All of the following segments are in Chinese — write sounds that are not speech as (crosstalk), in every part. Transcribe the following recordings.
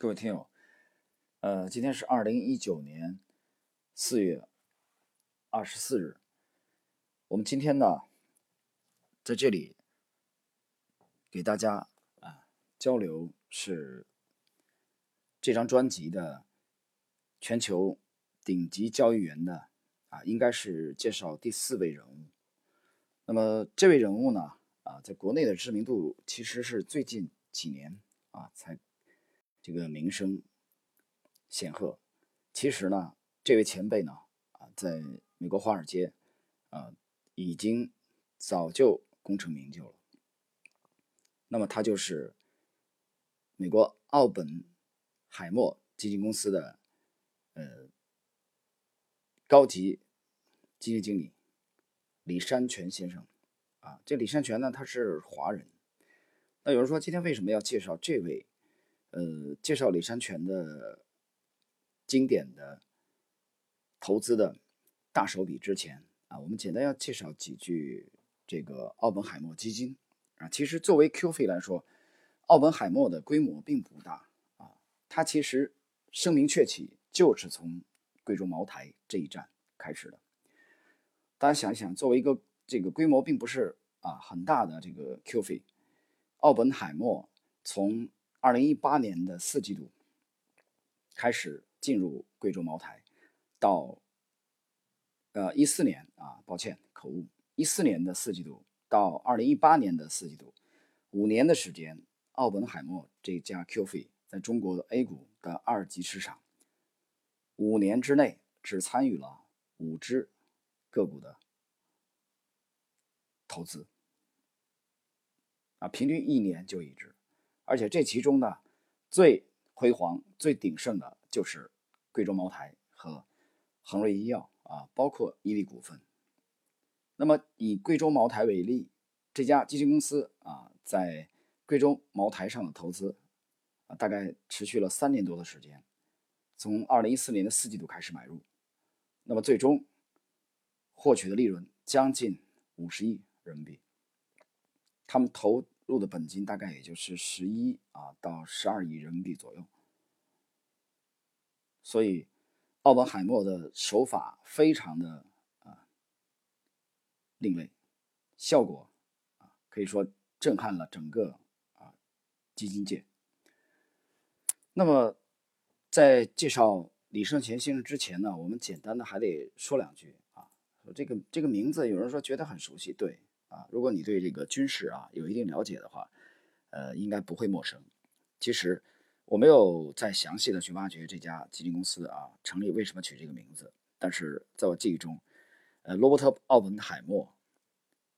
各位听友，呃，今天是二零一九年四月二十四日。我们今天呢，在这里给大家啊交流是这张专辑的全球顶级交易员的啊，应该是介绍第四位人物。那么这位人物呢，啊，在国内的知名度其实是最近几年啊才。这个名声显赫，其实呢，这位前辈呢，啊，在美国华尔街，啊，已经早就功成名就了。那么他就是美国奥本海默基金公司的呃高级基金经理李山泉先生。啊，这李山泉呢，他是华人。那有人说，今天为什么要介绍这位？呃，介绍李山泉的经典的投资的大手笔之前啊，我们简单要介绍几句这个奥本海默基金啊。其实作为 Q 费来说，奥本海默的规模并不大啊。它其实声名鹊起就是从贵州茅台这一战开始的。大家想一想，作为一个这个规模并不是啊很大的这个 Q 费，奥本海默从二零一八年的四季度开始进入贵州茅台，到呃一四年啊，抱歉口误，一四年的四季度到二零一八年的四季度，五年的时间，奥本海默这家 QF 在中国的 A 股的二级市场，五年之内只参与了五只个股的投资，啊，平均一年就一只。而且这其中呢，最辉煌、最鼎盛的就是贵州茅台和恒瑞医药啊，包括伊利股份。那么以贵州茅台为例，这家基金公司啊，在贵州茅台上的投资啊，大概持续了三年多的时间，从二零一四年的四季度开始买入，那么最终获取的利润将近五十亿人民币。他们投。入的本金大概也就是十一啊到十二亿人民币左右，所以奥本海默的手法非常的啊另类，效果啊可以说震撼了整个啊基金界。那么在介绍李胜贤先生之前呢，我们简单的还得说两句啊，说这个这个名字有人说觉得很熟悉，对。啊，如果你对这个军事啊有一定了解的话，呃，应该不会陌生。其实我没有再详细的去挖掘这家基金公司啊成立为什么取这个名字，但是在我记忆中，呃，罗伯特·奥本海默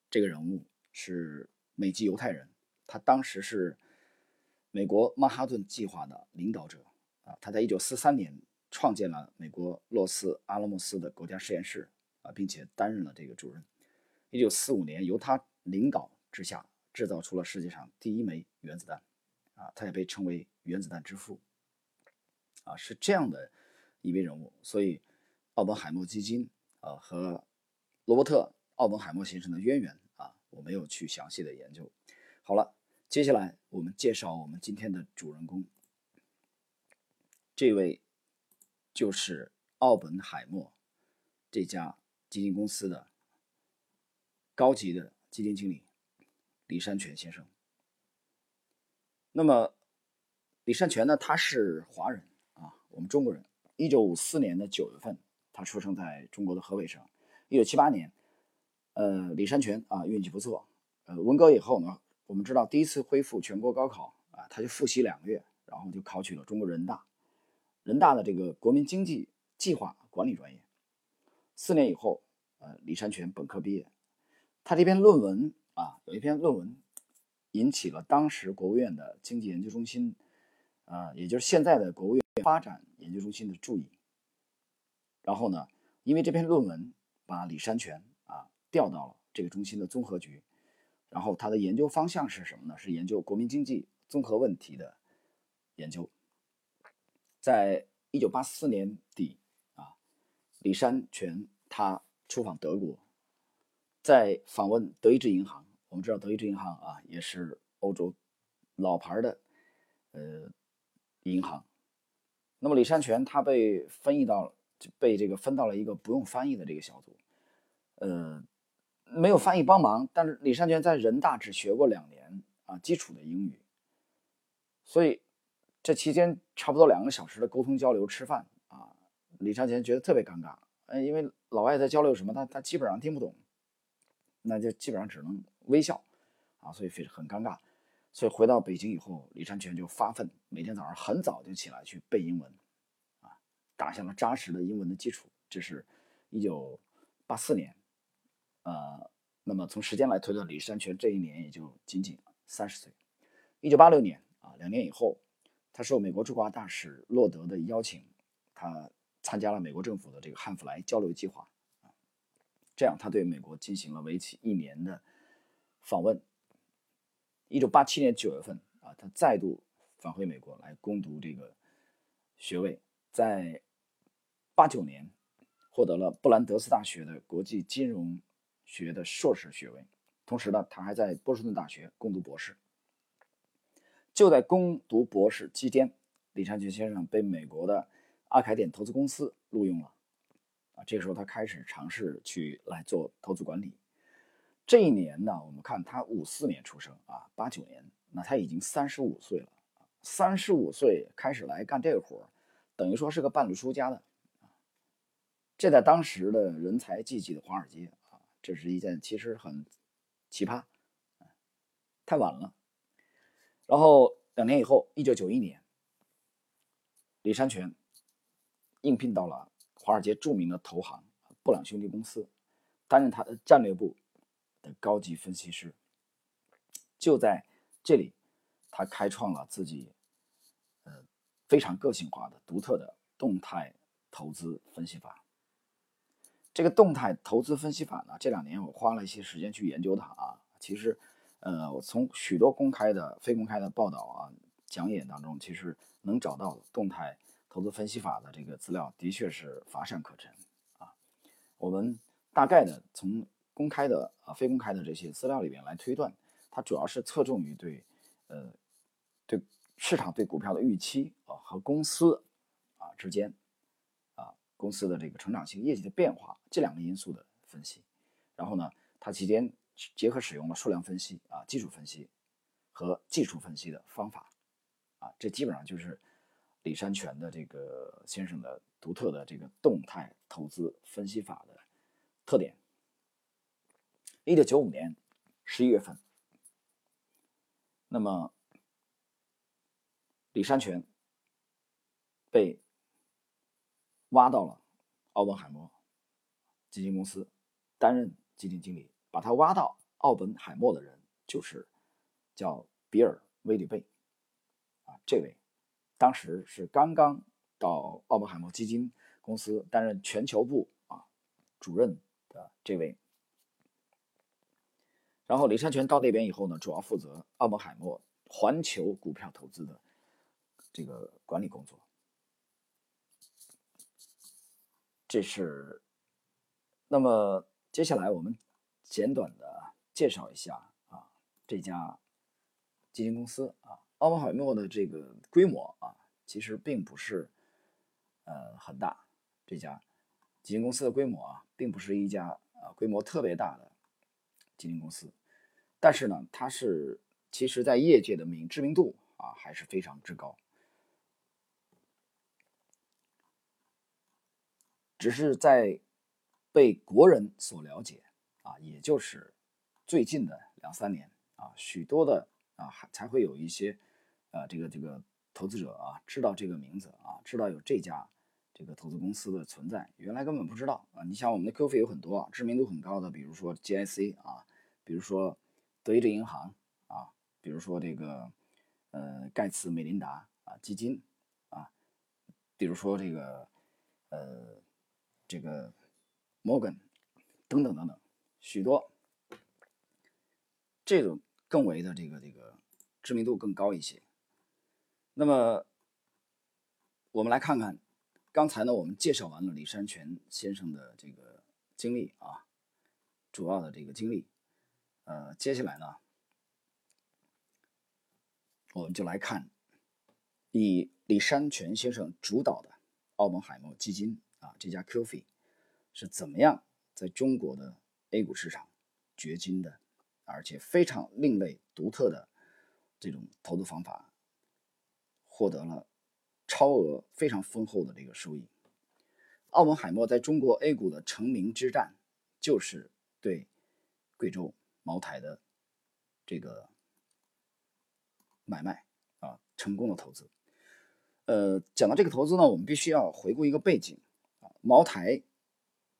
这个人物是美籍犹太人，他当时是美国曼哈顿计划的领导者啊，他在一九四三年创建了美国洛斯阿拉莫斯的国家实验室啊，并且担任了这个主任。一九四五年，由他领导之下制造出了世界上第一枚原子弹，啊，他也被称为原子弹之父，啊，是这样的一位人物。所以，奥本海默基金啊和罗伯特·奥本海默先生的渊源啊，我没有去详细的研究。好了，接下来我们介绍我们今天的主人公，这位就是奥本海默这家基金公司的。高级的基金经理李山泉先生。那么，李山泉呢？他是华人啊，我们中国人。一九五四年的九月份，他出生在中国的河北省。一九七八年，呃，李山泉啊，运气不错。呃，文革以后呢，我们知道第一次恢复全国高考啊，他就复习两个月，然后就考取了中国人大。人大的这个国民经济计划管理专业。四年以后，呃，李山泉本科毕业。他这篇论文啊，有一篇论文引起了当时国务院的经济研究中心，啊，也就是现在的国务院发展研究中心的注意。然后呢，因为这篇论文把李山泉啊调到了这个中心的综合局，然后他的研究方向是什么呢？是研究国民经济综合问题的研究。在一九八四年底啊，李山泉他出访德国。在访问德意志银行，我们知道德意志银行啊，也是欧洲老牌的呃银行。那么李善泉他被分译到被这个分到了一个不用翻译的这个小组，呃，没有翻译帮忙，但是李善泉在人大只学过两年啊基础的英语，所以这期间差不多两个小时的沟通交流吃饭啊，李善泉觉得特别尴尬，呃，因为老外在交流什么，他他基本上听不懂，那就基本上只能微笑啊，所以非常很尴尬。所以回到北京以后，李山泉就发奋，每天早上很早就起来去背英文，啊，打下了扎实的英文的基础。这是一九八四年，呃，那么从时间来推断，李山泉这一年也就仅仅三十岁。一九八六年啊，两年以后，他受美国驻华大使洛德的邀请，他参加了美国政府的这个汉弗莱交流计划，这样他对美国进行了为期一年的访问。一九八七年九月份啊，他再度返回美国来攻读这个学位，在八九年获得了布兰德斯大学的国际金融学的硕士学位。同时呢，他还在波士顿大学攻读博士。就在攻读博士期间，李昌钰先生被美国的阿凯点投资公司录用了。啊，这个时候他开始尝试去来做投资管理。这一年呢，我们看他五四年出生啊，八九年，那他已经三十五岁了。三十五岁开始来干这个活等于说是个半路出家的。这在当时的人才济济的华尔街啊，这是一件其实很奇葩，太晚了。然后两年以后，一九九一年，李山泉应聘到了华尔街著名的投行布朗兄弟公司，担任他的战略部。的高级分析师，就在这里，他开创了自己呃非常个性化的、独特的动态投资分析法。这个动态投资分析法呢，这两年我花了一些时间去研究它啊。其实，呃，我从许多公开的、非公开的报道啊、讲演当中，其实能找到动态投资分析法的这个资料，的确是乏善可陈啊。我们大概的从。公开的啊，非公开的这些资料里面来推断，它主要是侧重于对，呃，对市场对股票的预期啊和公司啊之间啊公司的这个成长性、业绩的变化这两个因素的分析。然后呢，它期间结合使用了数量分析啊、基础分析和技术分析的方法啊，这基本上就是李山泉的这个先生的独特的这个动态投资分析法的特点。一九九五年十一月份，那么李山泉被挖到了奥本海默基金公司担任基金经理。把他挖到奥本海默的人就是叫比尔·威里贝啊，这位当时是刚刚到奥本海默基金公司担任全球部啊主任的这位。然后李山泉到那边以后呢，主要负责奥本海默环球股票投资的这个管理工作。这是，那么接下来我们简短的介绍一下啊这家基金公司啊，奥本海默的这个规模啊，其实并不是呃很大，这家基金公司的规模啊，并不是一家啊规模特别大的基金公司。但是呢，它是其实在业界的名知名度啊还是非常之高，只是在被国人所了解啊，也就是最近的两三年啊，许多的啊还才会有一些呃这个这个投资者啊知道这个名字啊，知道有这家这个投资公司的存在，原来根本不知道啊。你像我们的 QF 有很多啊，知名度很高的，比如说 GIC 啊，比如说。德意志银行啊，比如说这个，呃，盖茨美琳达啊基金啊，比如说这个，呃，这个摩根等等等等，许多这种更为的这个这个知名度更高一些。那么我们来看看，刚才呢我们介绍完了李山泉先生的这个经历啊，主要的这个经历。呃，接下来呢，我们就来看以李山泉先生主导的奥本海默基金啊，这家 QF 是怎么样在中国的 A 股市场掘金的，而且非常另类独特的这种投资方法，获得了超额非常丰厚的这个收益。奥本海默在中国 A 股的成名之战，就是对贵州茅台的这个买卖啊，成功的投资。呃，讲到这个投资呢，我们必须要回顾一个背景啊。茅台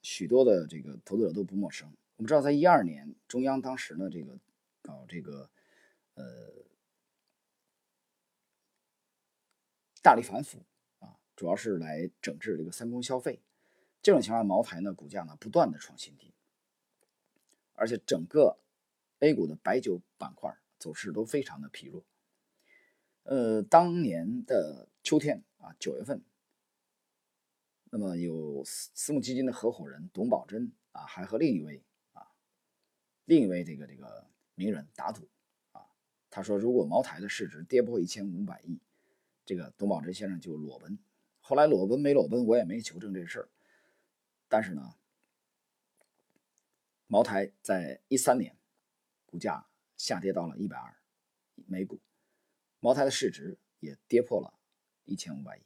许多的这个投资者都不陌生。我们知道，在一二年，中央当时呢，这个搞这个呃大力反腐啊，主要是来整治这个三公消费。这种情况，茅台呢股价呢不断的创新低，而且整个 A 股的白酒板块走势都非常的疲弱。呃，当年的秋天啊，九月份，那么有私募基金的合伙人董宝珍啊，还和另一位啊，另一位这个这个名人打赌啊，他说如果茅台的市值跌破一千五百亿，这个董宝珍先生就裸奔。后来裸奔没裸奔，我也没求证这事儿。但是呢，茅台在一三年股价下跌到了一百二每股。茅台的市值也跌破了一千五百亿，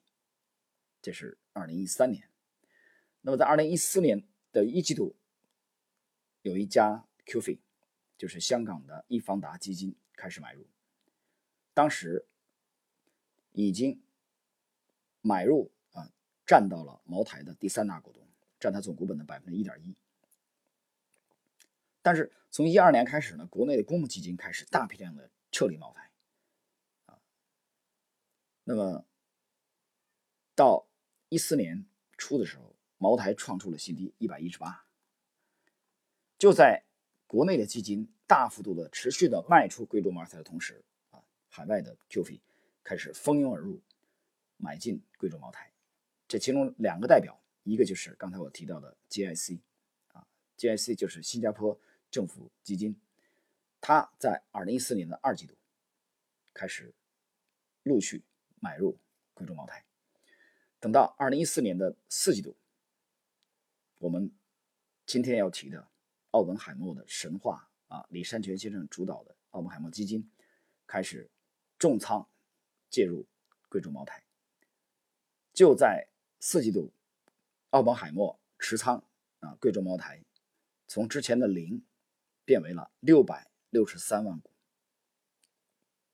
这是二零一三年。那么在二零一四年的一季度，有一家 QF，就是香港的易方达基金开始买入，当时已经买入啊，占到了茅台的第三大股东，占它总股本的百分之一点一。但是从一二年开始呢，国内的公募基金开始大批量的撤离茅台啊。那么，到一四年初的时候，茅台创出了新低，一百一十八。就在国内的基金大幅度的持续的卖出贵州茅台的同时，啊，海外的 QF 开始蜂拥而入，买进贵州茅台。这其中两个代表，一个就是刚才我提到的 GIC，啊，GIC 就是新加坡政府基金，它在二零一四年的二季度开始陆续。买入贵州茅台，等到二零一四年的四季度，我们今天要提的奥本海默的神话啊，李山泉先生主导的奥本海默基金开始重仓介入贵州茅台。就在四季度，奥本海默持仓啊贵州茅台从之前的零变为了六百六十三万股，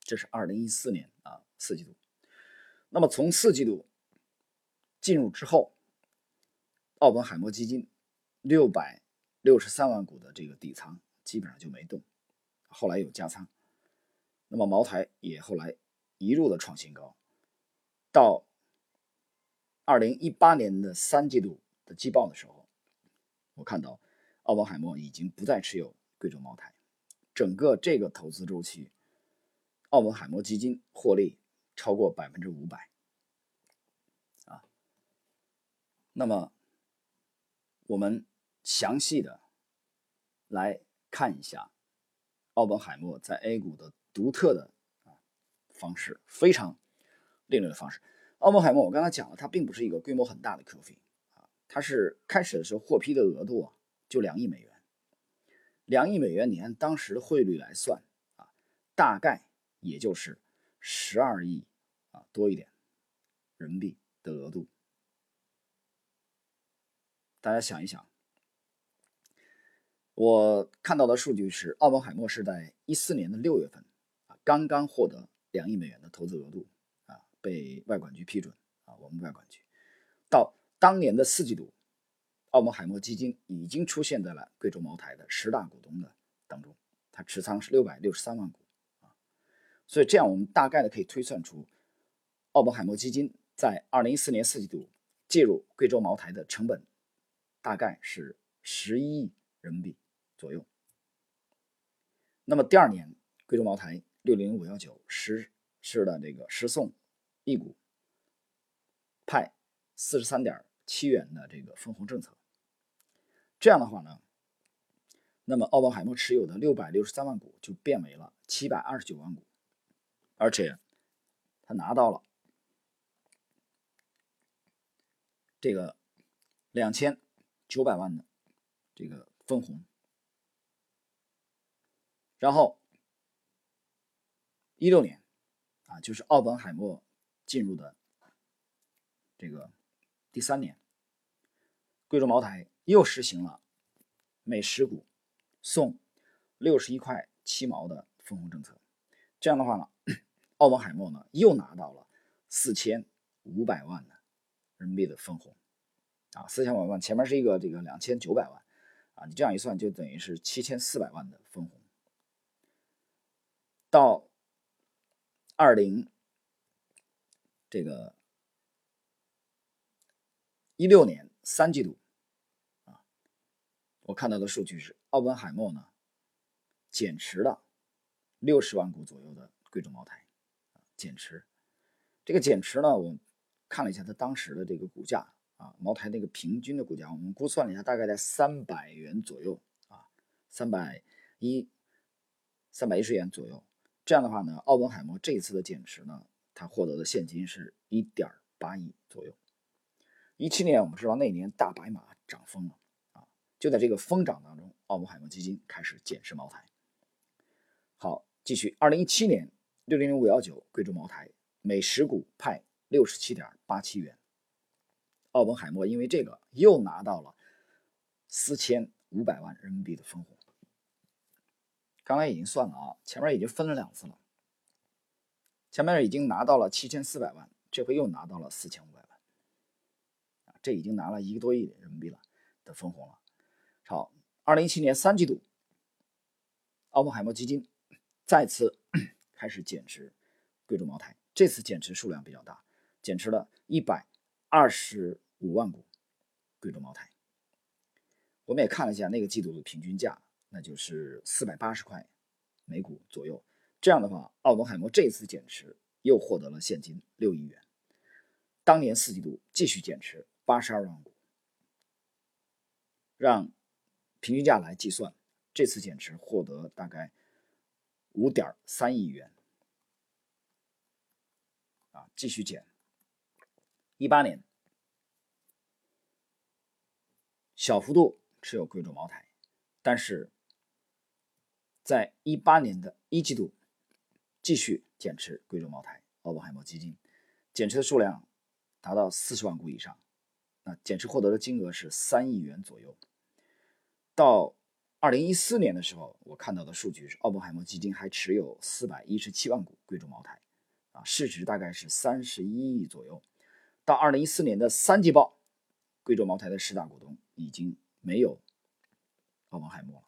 这是二零一四年啊四季度。那么从四季度进入之后，奥本海默基金六百六十三万股的这个底仓基本上就没动，后来有加仓。那么茅台也后来一路的创新高，到二零一八年的三季度的季报的时候，我看到奥本海默已经不再持有贵州茅台，整个这个投资周期，奥本海默基金获利。超过百分之五百，啊，那么我们详细的来看一下奥本海默在 A 股的独特的方式，非常另类的方式。奥本海默，我刚才讲了，它并不是一个规模很大的 QF 啊，它是开始的时候获批的额度啊就两亿美元，两亿美元，你按当时的汇率来算啊，大概也就是。十二亿啊，多一点人民币的额度，大家想一想，我看到的数据是，奥本海默是在一四年的六月份啊，刚刚获得两亿美元的投资额度啊，被外管局批准啊，我们外管局到当年的四季度，奥本海默基金已经出现在了贵州茅台的十大股东的当中，它持仓是六百六十三万股啊。所以这样，我们大概的可以推算出，奥本海默基金在二零一四年四季度介入贵州茅台的成本，大概是十一亿人民币左右。那么第二年，贵州茅台六零五幺九实是的这个十送一股，派四十三点七元的这个分红政策。这样的话呢，那么奥本海默持有的六百六十三万股就变为了七百二十九万股，而且他拿到了这个两千九百万的这个分红，然后一六年啊，就是奥本海默进入的这个第三年，贵州茅台又实行了每十股送六十一块七毛的分红政策，这样的话呢，奥本海默呢又拿到了四千五百万的人民币的分红。啊，四千五百万，前面是一个这个两千九百万，啊，你这样一算，就等于是七千四百万的分红。到二零这个一六年三季度，啊，我看到的数据是奥本海默呢减持了六十万股左右的贵州茅台，减持。这个减持呢，我看了一下它当时的这个股价。啊，茅台那个平均的股价，我们估算了一下，大概在三百元左右啊，三百一、三百一十元左右。这样的话呢，奥本海默这一次的减持呢，他获得的现金是一点八亿左右。一七年我们知道那年大白马涨疯了啊，就在这个疯涨当中，奥本海默基金开始减持茅台。好，继续，二零一七年六零零五幺九贵州茅台每十股派六十七点八七元。奥本海默因为这个又拿到了四千五百万人民币的分红。刚才已经算了啊，前面已经分了两次了。前面已经拿到了七千四百万，这回又拿到了四千五百万，啊，这已经拿了一个多亿人民币了的分红了。好，二零一七年三季度，奥本海默基金再次 (clears throat) 开始减持贵州茅台，这次减持数量比较大，减持了一百。二十五万股贵州茅台，我们也看了一下那个季度的平均价，那就是四百八十块每股左右。这样的话，奥本海默这次减持又获得了现金六亿元。当年四季度继续减持八十二万股，让平均价来计算，这次减持获得大概五点三亿元。啊，继续减。一八年，小幅度持有贵州茅台，但是在一八年的一季度继续减持贵州茅台，奥本海默基金减持的数量达到四十万股以上，那减持获得的金额是三亿元左右。到二零一四年的时候，我看到的数据是奥本海默基金还持有四百一十七万股贵州茅台，啊，市值大概是三十一亿左右。到二零一四年的三季报，贵州茅台的十大股东已经没有奥本海默了。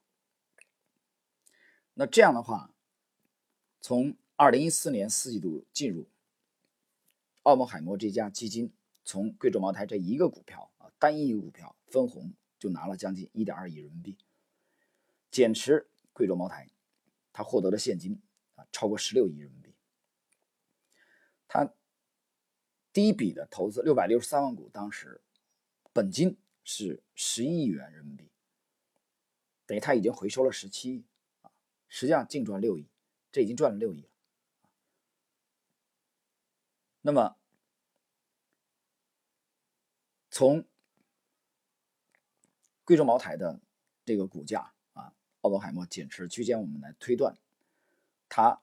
那这样的话，从二零一四年四季度进入奥本海默这家基金，从贵州茅台这一个股票啊，单一股票分红就拿了将近一点二亿人民币，减持贵州茅台，他获得的现金啊超过十六亿人民币，他。第一笔的投资六百六十三万股，当时本金是十一亿元人民币，等于他已经回收了十七亿，实际上净赚六亿，这已经赚了六亿了。那么从贵州茅台的这个股价啊，奥本海默减持区间，我们来推断，他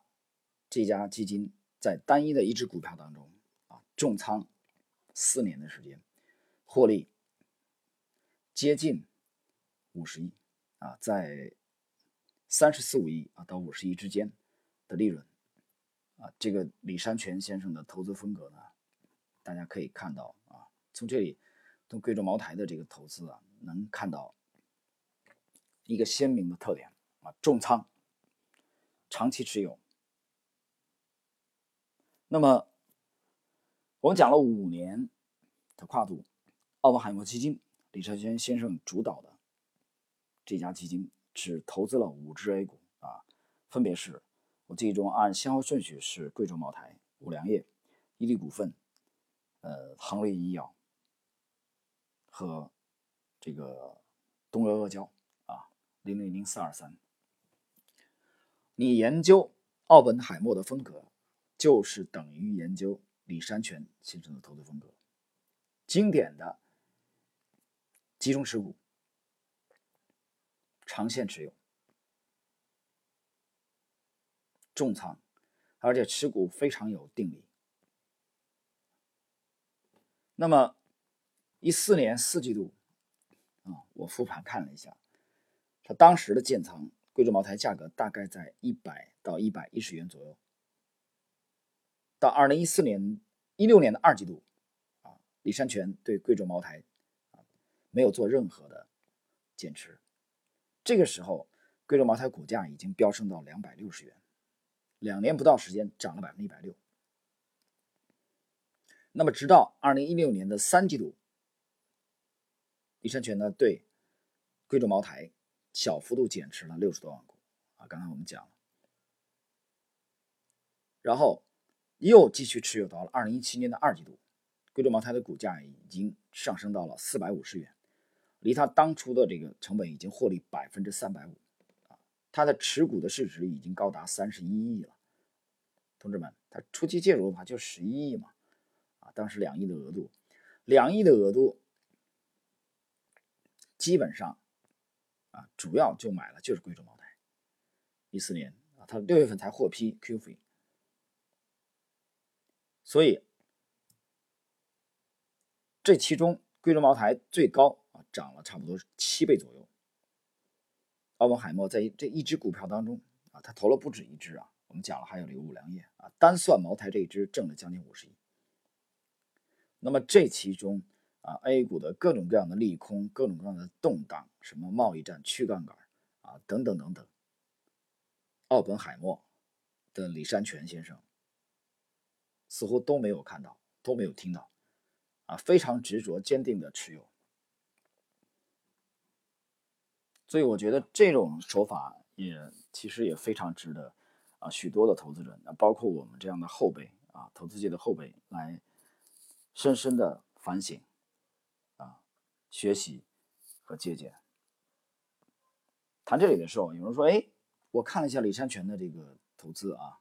这家基金在单一的一只股票当中啊。重仓四年的时间，获利接近五十亿啊，在三十四五亿啊到五十亿之间的利润啊。这个李山泉先生的投资风格呢，大家可以看到啊，从这里从贵州茅台的这个投资啊，能看到一个鲜明的特点啊，重仓，长期持有。那么。我们讲了五年的跨度，奥本海默基金李承轩先生主导的这家基金只投资了五只 A 股啊，分别是我记忆中按先后顺序是贵州茅台、五粮液、伊利股份、呃恒瑞医药和这个东阿阿胶啊零零零四二三。你研究奥本海默的风格，就是等于研究。李山泉先生的投资风格，经典的集中持股，长线持有，重仓，而且持股非常有定力。那么一四年四季度啊，我复盘看了一下，他当时的建仓贵州茅台价格大概在一百到一百一十元左右。到二零一四年一六年的二季度，啊，李山泉对贵州茅台啊没有做任何的减持，这个时候贵州茅台股价已经飙升到两百六十元，两年不到时间涨了百分之一百六。那么直到二零一六年的三季度，李山泉呢对贵州茅台小幅度减持了六十多万股，啊，刚才我们讲了，然后。又继续持有到了二零一七年的二季度，贵州茅台的股价已经上升到了四百五十元，离他当初的这个成本已经获利百分之三百五，啊，他的持股的市值已经高达三十一亿了。同志们，他初期介入的话就十一亿嘛，啊，当时两亿的额度，两亿的额度，基本上，啊，主要就买了就是贵州茅台，一四年啊，他六月份才获批 Q 费。所以，这其中贵州茅台最高啊涨了差不多七倍左右。奥本海默在这一只股票当中啊，他投了不止一只啊。我们讲了，还有这个五粮液啊，单算茅台这一支挣了将近五十亿。那么这其中啊，A 股的各种各样的利空、各种各样的动荡，什么贸易战、去杠杆啊等等等等，奥本海默的李山泉先生。似乎都没有看到，都没有听到，啊，非常执着、坚定的持有。所以我觉得这种手法也其实也非常值得啊，许多的投资者，那包括我们这样的后辈啊，投资界的后辈来深深的反省啊，学习和借鉴。谈这里的时候，有人说：“哎，我看了一下李山泉的这个投资啊，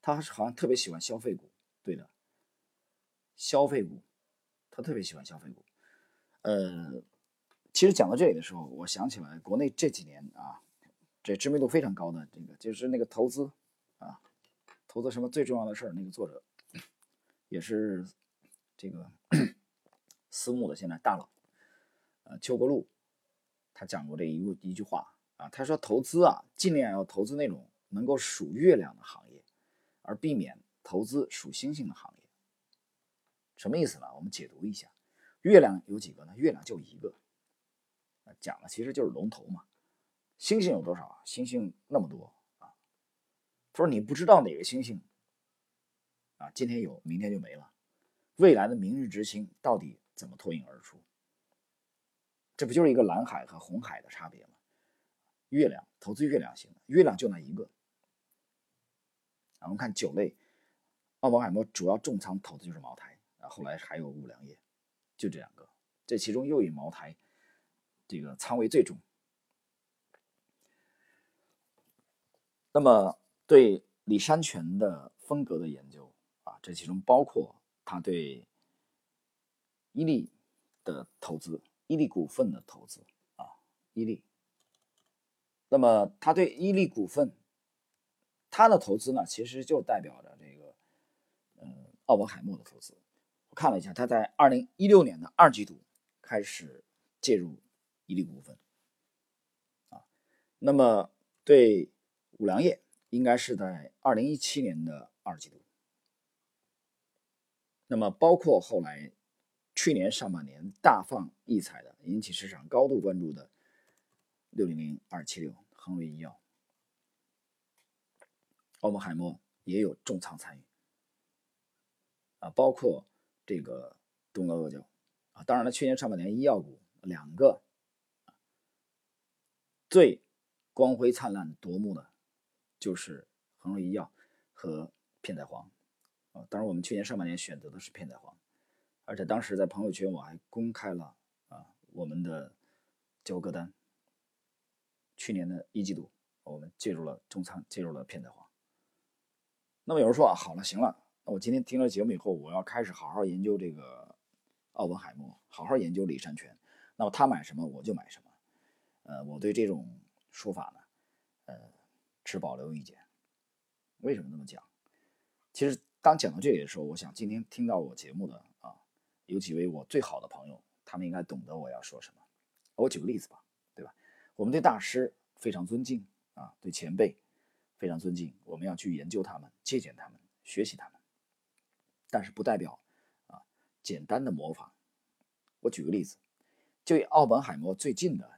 他好像特别喜欢消费股。”对的，消费股，他特别喜欢消费股。呃，其实讲到这里的时候，我想起来国内这几年啊，这知名度非常高的这个，就是那个投资啊，投资什么最重要的事儿，那个作者也是这个私募的现在大佬，呃，邱国禄，他讲过这一一句话啊，他说投资啊，尽量要投资那种能够数月亮的行业，而避免。投资数星星的行业，什么意思呢？我们解读一下，月亮有几个呢？月亮就一个，讲的其实就是龙头嘛。星星有多少啊？星星那么多啊。他说你不知道哪个星星啊，今天有，明天就没了。未来的明日之星到底怎么脱颖而出？这不就是一个蓝海和红海的差别吗？月亮投资月亮型，月亮就那一个。我们看酒类。奥本海默主要重仓投的就是茅台，啊，后来还有五粮液，就这两个，这其中又以茅台这个仓位最重。那么对李山泉的风格的研究啊，这其中包括他对伊利的投资，伊利股份的投资啊，伊利。那么他对伊利股份，他的投资呢，其实就代表着这个。奥本海默的投资，我看了一下，他在二零一六年的二季度开始介入伊利股份，啊，那么对五粮液应该是在二零一七年的二季度，那么包括后来去年上半年大放异彩的、引起市场高度关注的六零零二七六恒瑞医药，奥本海默也有重仓参与。啊，包括这个东阿阿胶。啊，当然了，去年上半年医药股两个最光辉灿烂夺目的就是恒瑞医药和片仔癀啊。当然，我们去年上半年选择的是片仔癀，而且当时在朋友圈我还公开了啊我们的交割单。去年的一季度，我们介入了重仓，介入了片仔癀。那么有人说啊，好了，行了。那我今天听了节目以后，我要开始好好研究这个奥本海默，好好研究李山泉。那么他买什么我就买什么。呃，我对这种说法呢，呃，持保留意见。为什么这么讲？其实当讲到这里的时候，我想今天听到我节目的啊，有几位我最好的朋友，他们应该懂得我要说什么。我举个例子吧，对吧？我们对大师非常尊敬啊，对前辈非常尊敬，我们要去研究他们，借鉴他们，学习他们。但是不代表啊，简单的模仿。我举个例子，就以奥本海默最近的，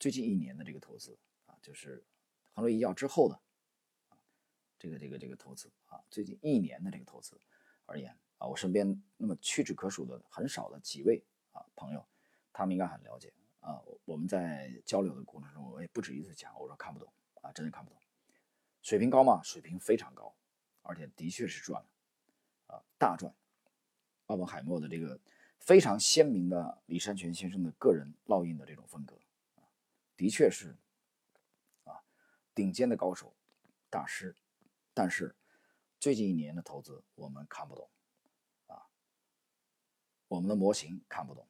最近一年的这个投资啊，就是恒瑞医药之后的啊，这个这个这个投资啊，最近一年的这个投资而言啊，我身边那么屈指可数的很少的几位啊朋友，他们应该很了解啊。我们在交流的过程中，我也不止一次讲，我说看不懂啊，真的看不懂。水平高吗？水平非常高，而且的确是赚了啊，大赚。奥本海默的这个。非常鲜明的李山泉先生的个人烙印的这种风格，的确是啊顶尖的高手大师，但是最近一年的投资我们看不懂，啊，我们的模型看不懂，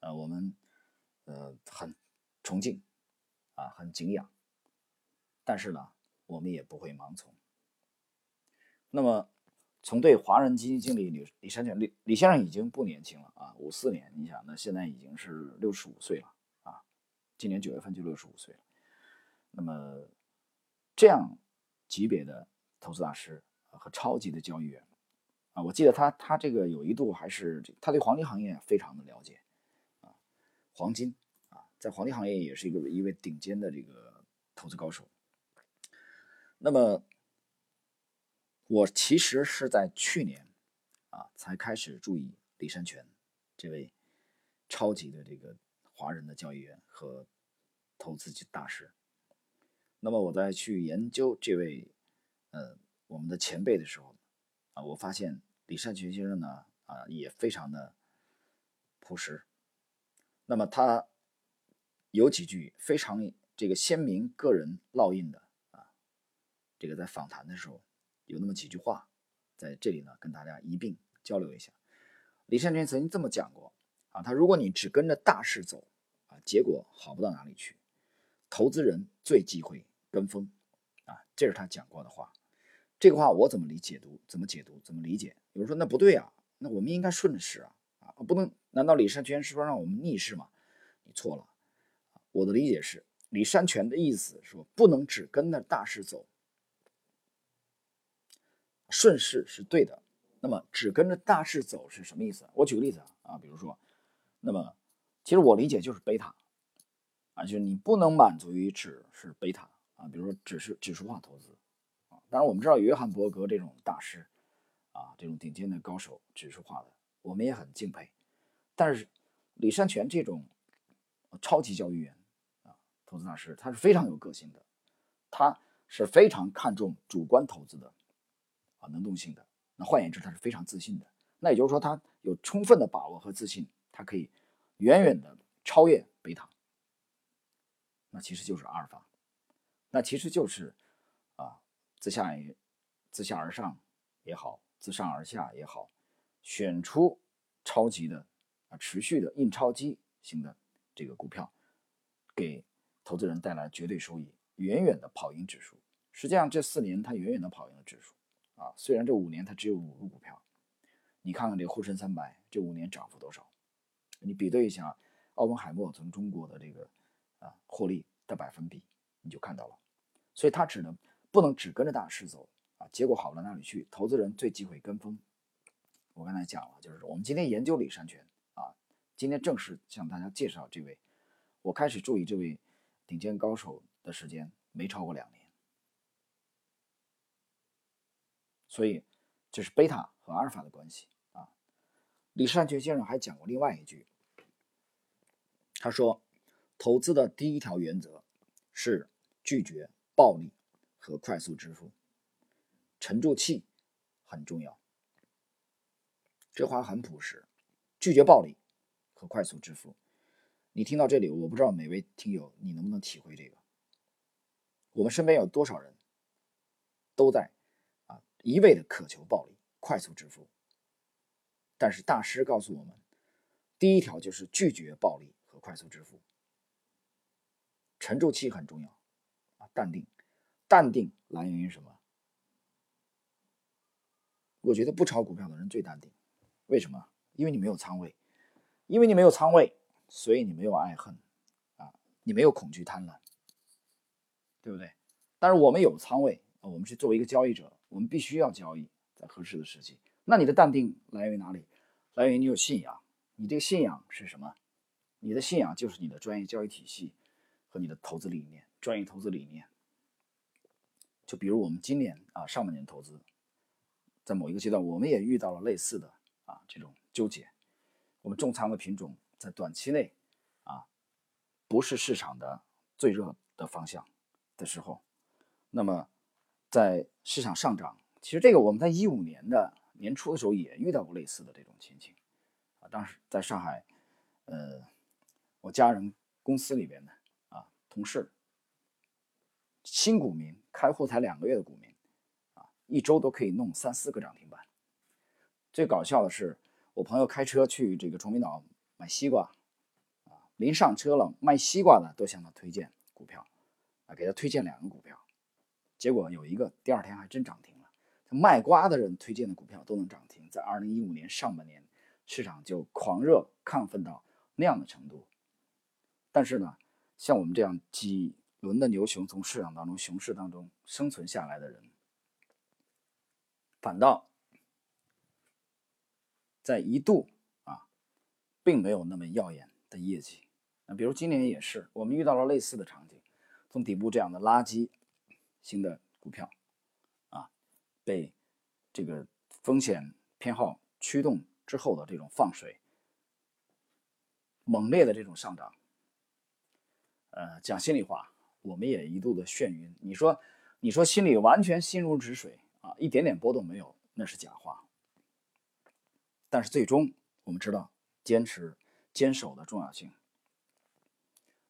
呃，我们呃很崇敬啊，很敬仰，但是呢，我们也不会盲从。那么。从对华人基金经理李李山泉李李先生已经不年轻了啊，五四年，你想那现在已经是六十五岁了，今年九月份就六十五岁了。那么这样级别的投资大师和超级的交易员啊，我记得他他这个有一度还是他对黄金行业非常的了解啊，黄金啊，在黄金行业也是一个一位顶尖的这个投资高手。那么。我其实是在去年，啊，才开始注意李山泉这位超级的这个华人的交易员和投资大师。那么我在去研究这位呃我们的前辈的时候，啊，我发现李善群先生呢，啊，也非常的朴实。那么他有几句非常这个鲜明个人烙印的啊，这个在访谈的时候。有那么几句话，在这里呢，跟大家一并交流一下。李善群曾经这么讲过啊，他如果你只跟着大势走啊，结果好不到哪里去。投资人最忌讳跟风啊，这是他讲过的话。这个话我怎么理解读？怎么解读？怎么理解？有人说那不对啊，那我们应该顺势啊啊，不能？难道李善权是说让我们逆势吗？你错了。我的理解是，李善权的意思说不能只跟着大势走。顺势是对的，那么只跟着大势走是什么意思？我举个例子啊，比如说，那么其实我理解就是贝塔啊，就是你不能满足于只是贝塔啊，比如说只是指数化投资啊。当然我们知道约翰伯格这种大师啊，这种顶尖的高手，指数化的我们也很敬佩。但是李善泉这种超级交易员啊，投资大师，他是非常有个性的，他是非常看重主观投资的。啊，能动性的，那换言之，他是非常自信的。那也就是说，他有充分的把握和自信，他可以远远的超越贝塔。那其实就是阿尔法，那其实就是啊，自下自下而上也好，自上而下也好，选出超级的啊，持续的印钞机型的这个股票，给投资人带来绝对收益，远远的跑赢指数。实际上，这四年他远远的跑赢了指数。啊，虽然这五年它只有五个股票，你看看这沪深三百这五年涨幅多少？你比对一下奥本海默从中国的这个获利的百分比，你就看到了。所以它只能不能只跟着大势走啊，结果好不到哪里去。投资人最忌讳跟风。我刚才讲了，就是我们今天研究李山泉啊，今天正式向大家介绍这位。我开始注意这位顶尖高手的时间没超过两年。所以，这是贝塔和阿尔法的关系啊。李善权先生还讲过另外一句，他说，投资的第一条原则是拒绝暴利和快速致富，沉住气很重要。这话很朴实，拒绝暴利和快速致富。你听到这里，我不知道每位听友你能不能体会这个？我们身边有多少人都在啊。一味的渴求暴利、快速致富，但是大师告诉我们，第一条就是拒绝暴力和快速致富，沉住气很重要啊，淡定，淡定来源于什么？我觉得不炒股票的人最淡定，为什么？因为你没有仓位，因为你没有仓位，所以你没有爱恨啊，你没有恐惧贪婪，对不对？但是我们有仓位，我们是作为一个交易者，我们必须要交易在合适的时机。那你的淡定来源于哪里？来源于你有信仰。你这个信仰是什么？你的信仰就是你的专业交易体系和你的投资理念。专业投资理念，就比如我们今年啊上半年投资，在某一个阶段，我们也遇到了类似的啊这种纠结。我们重仓的品种在短期内啊不是市场的最热的方向的时候，那么在市场上涨，其实这个我们在一五年的年初的时候也遇到过类似的这种情形。当时在上海，呃，我家人公司里边呢同事，新股民开户才两个月的股民，啊，一周都可以弄三四个涨停板。最搞笑的是，我朋友开车去这个崇明岛买西瓜，啊，临上车了，卖西瓜的都向他推荐股票，啊，给他推荐两个股票，结果有一个第二天还真涨停了。卖瓜的人推荐的股票都能涨停，在二零一五年上半年。市场就狂热亢奋到那样的程度，但是呢，像我们这样几轮的牛熊从市场当中熊市当中生存下来的人，反倒在一度啊，并没有那么耀眼的业绩。那比如今年也是，我们遇到了类似的场景，从底部这样的垃圾型的股票啊，被这个风险偏好驱动。之后的这种放水，猛烈的这种上涨，呃，讲心里话，我们也一度的眩晕。你说，你说心里完全心如止水啊，一点点波动没有，那是假话。但是最终，我们知道坚持坚守的重要性。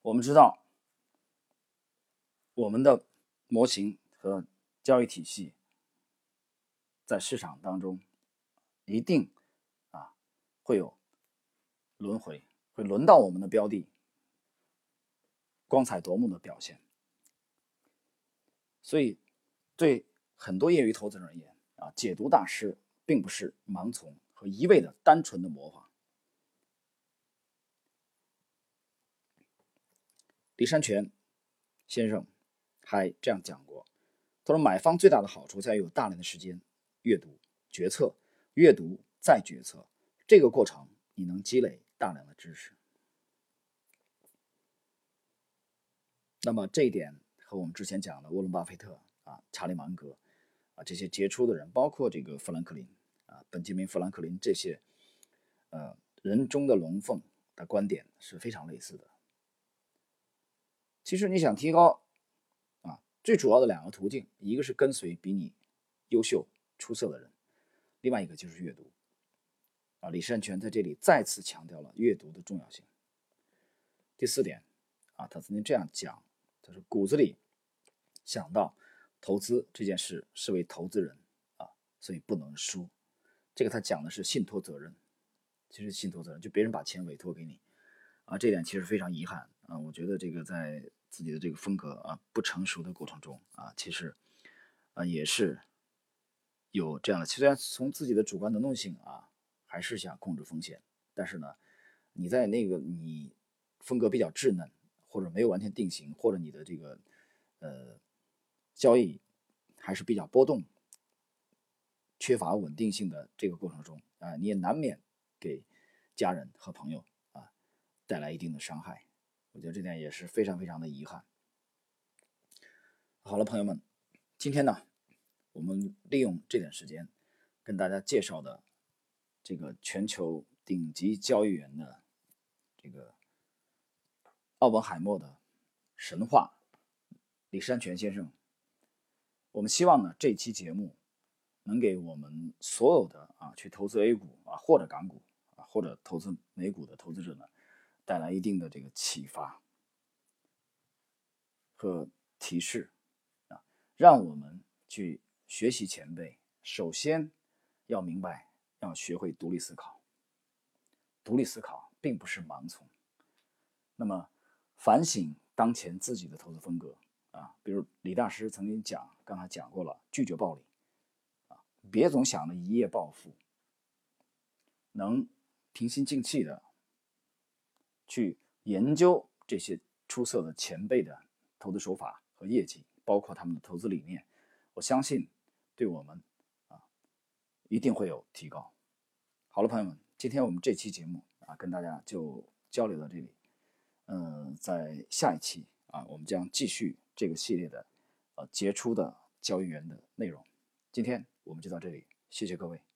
我们知道，我们的模型和交易体系在市场当中一定啊。会有轮回，会轮到我们的标的，光彩夺目的表现。所以，对很多业余投资人而言，啊，解读大师并不是盲从和一味的单纯的模仿。李山泉先生还这样讲过，他说：“买方最大的好处在于有大量的时间阅读、决策、阅读再决策。”这个过程，你能积累大量的知识。那么这一点和我们之前讲的沃伦·巴菲特啊、查理·芒格啊这些杰出的人，包括这个富兰克林啊、本杰明·富兰克林这些呃人中的龙凤的观点是非常类似的。其实你想提高啊，最主要的两个途径，一个是跟随比你优秀出色的人，另外一个就是阅读。啊，李善权在这里再次强调了阅读的重要性。第四点，啊，他曾经这样讲，他说骨子里想到投资这件事是为投资人啊，所以不能输。这个他讲的是信托责任，其实信托责任就别人把钱委托给你啊，这点其实非常遗憾啊。我觉得这个在自己的这个风格啊不成熟的过程中啊，其实啊也是有这样的。虽然从自己的主观能动性啊。还是想控制风险，但是呢，你在那个你风格比较稚嫩，或者没有完全定型，或者你的这个呃交易还是比较波动、缺乏稳定性的这个过程中啊，你也难免给家人和朋友啊带来一定的伤害。我觉得这点也是非常非常的遗憾。好了，朋友们，今天呢，我们利用这点时间跟大家介绍的。这个全球顶级交易员的这个奥本海默的神话，李山泉先生。我们希望呢，这期节目能给我们所有的啊去投资 A 股啊或者港股啊或者投资美股的投资者呢，带来一定的这个启发和提示啊，让我们去学习前辈。首先要明白。要学会独立思考，独立思考并不是盲从。那么，反省当前自己的投资风格啊，比如李大师曾经讲，刚才讲过了，拒绝暴利啊，别总想着一夜暴富，能平心静气的去研究这些出色的前辈的投资手法和业绩，包括他们的投资理念，我相信对我们啊一定会有提高。好了，朋友们，今天我们这期节目啊，跟大家就交流到这里。嗯，在下一期啊，我们将继续这个系列的呃杰出的交易员的内容。今天我们就到这里，谢谢各位。